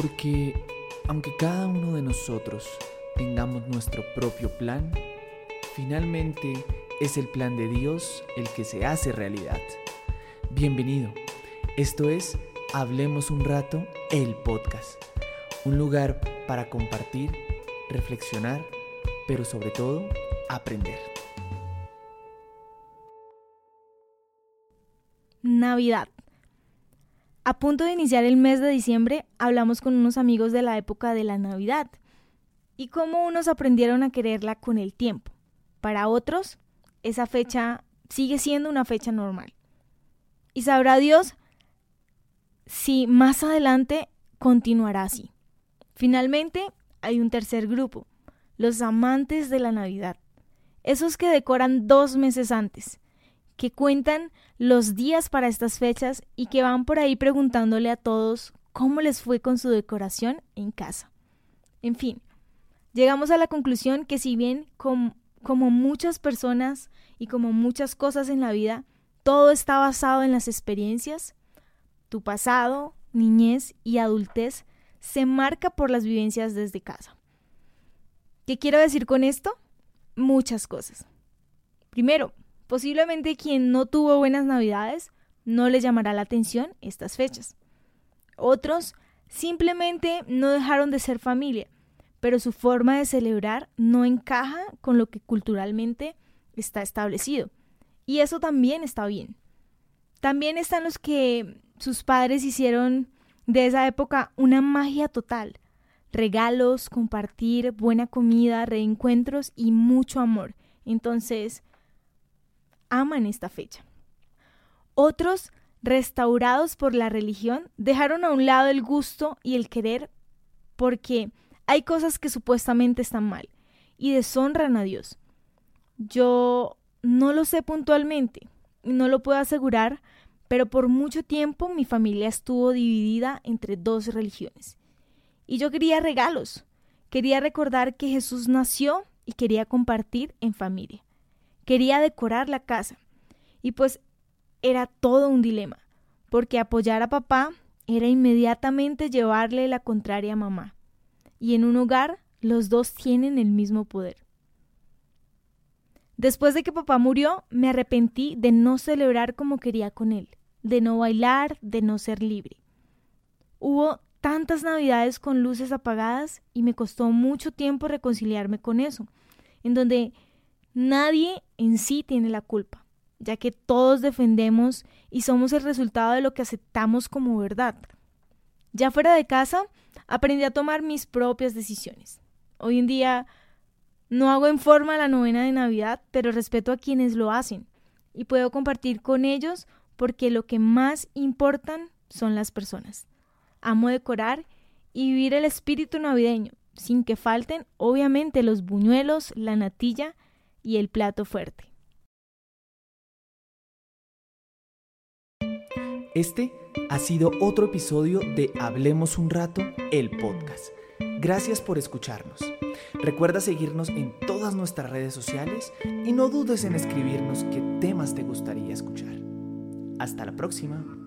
Porque aunque cada uno de nosotros tengamos nuestro propio plan, finalmente es el plan de Dios el que se hace realidad. Bienvenido. Esto es Hablemos un rato, el podcast. Un lugar para compartir, reflexionar, pero sobre todo aprender. Navidad. A punto de iniciar el mes de diciembre, hablamos con unos amigos de la época de la Navidad y cómo unos aprendieron a quererla con el tiempo. Para otros, esa fecha sigue siendo una fecha normal. Y sabrá Dios si más adelante continuará así. Finalmente, hay un tercer grupo, los amantes de la Navidad, esos que decoran dos meses antes, que cuentan los días para estas fechas y que van por ahí preguntándole a todos cómo les fue con su decoración en casa. En fin, llegamos a la conclusión que si bien como muchas personas y como muchas cosas en la vida, todo está basado en las experiencias, tu pasado, niñez y adultez se marca por las vivencias desde casa. ¿Qué quiero decir con esto? Muchas cosas. Primero, Posiblemente quien no tuvo buenas navidades no le llamará la atención estas fechas. Otros simplemente no dejaron de ser familia, pero su forma de celebrar no encaja con lo que culturalmente está establecido. Y eso también está bien. También están los que sus padres hicieron de esa época una magia total. Regalos, compartir, buena comida, reencuentros y mucho amor. Entonces, aman esta fecha. Otros, restaurados por la religión, dejaron a un lado el gusto y el querer porque hay cosas que supuestamente están mal y deshonran a Dios. Yo no lo sé puntualmente, no lo puedo asegurar, pero por mucho tiempo mi familia estuvo dividida entre dos religiones. Y yo quería regalos, quería recordar que Jesús nació y quería compartir en familia quería decorar la casa. Y pues era todo un dilema, porque apoyar a papá era inmediatamente llevarle la contraria a mamá. Y en un hogar los dos tienen el mismo poder. Después de que papá murió, me arrepentí de no celebrar como quería con él, de no bailar, de no ser libre. Hubo tantas navidades con luces apagadas y me costó mucho tiempo reconciliarme con eso, en donde Nadie en sí tiene la culpa, ya que todos defendemos y somos el resultado de lo que aceptamos como verdad. Ya fuera de casa, aprendí a tomar mis propias decisiones. Hoy en día no hago en forma la novena de Navidad, pero respeto a quienes lo hacen y puedo compartir con ellos porque lo que más importan son las personas. Amo decorar y vivir el espíritu navideño, sin que falten obviamente los buñuelos, la natilla y el plato fuerte. Este ha sido otro episodio de Hablemos un rato, el podcast. Gracias por escucharnos. Recuerda seguirnos en todas nuestras redes sociales y no dudes en escribirnos qué temas te gustaría escuchar. Hasta la próxima.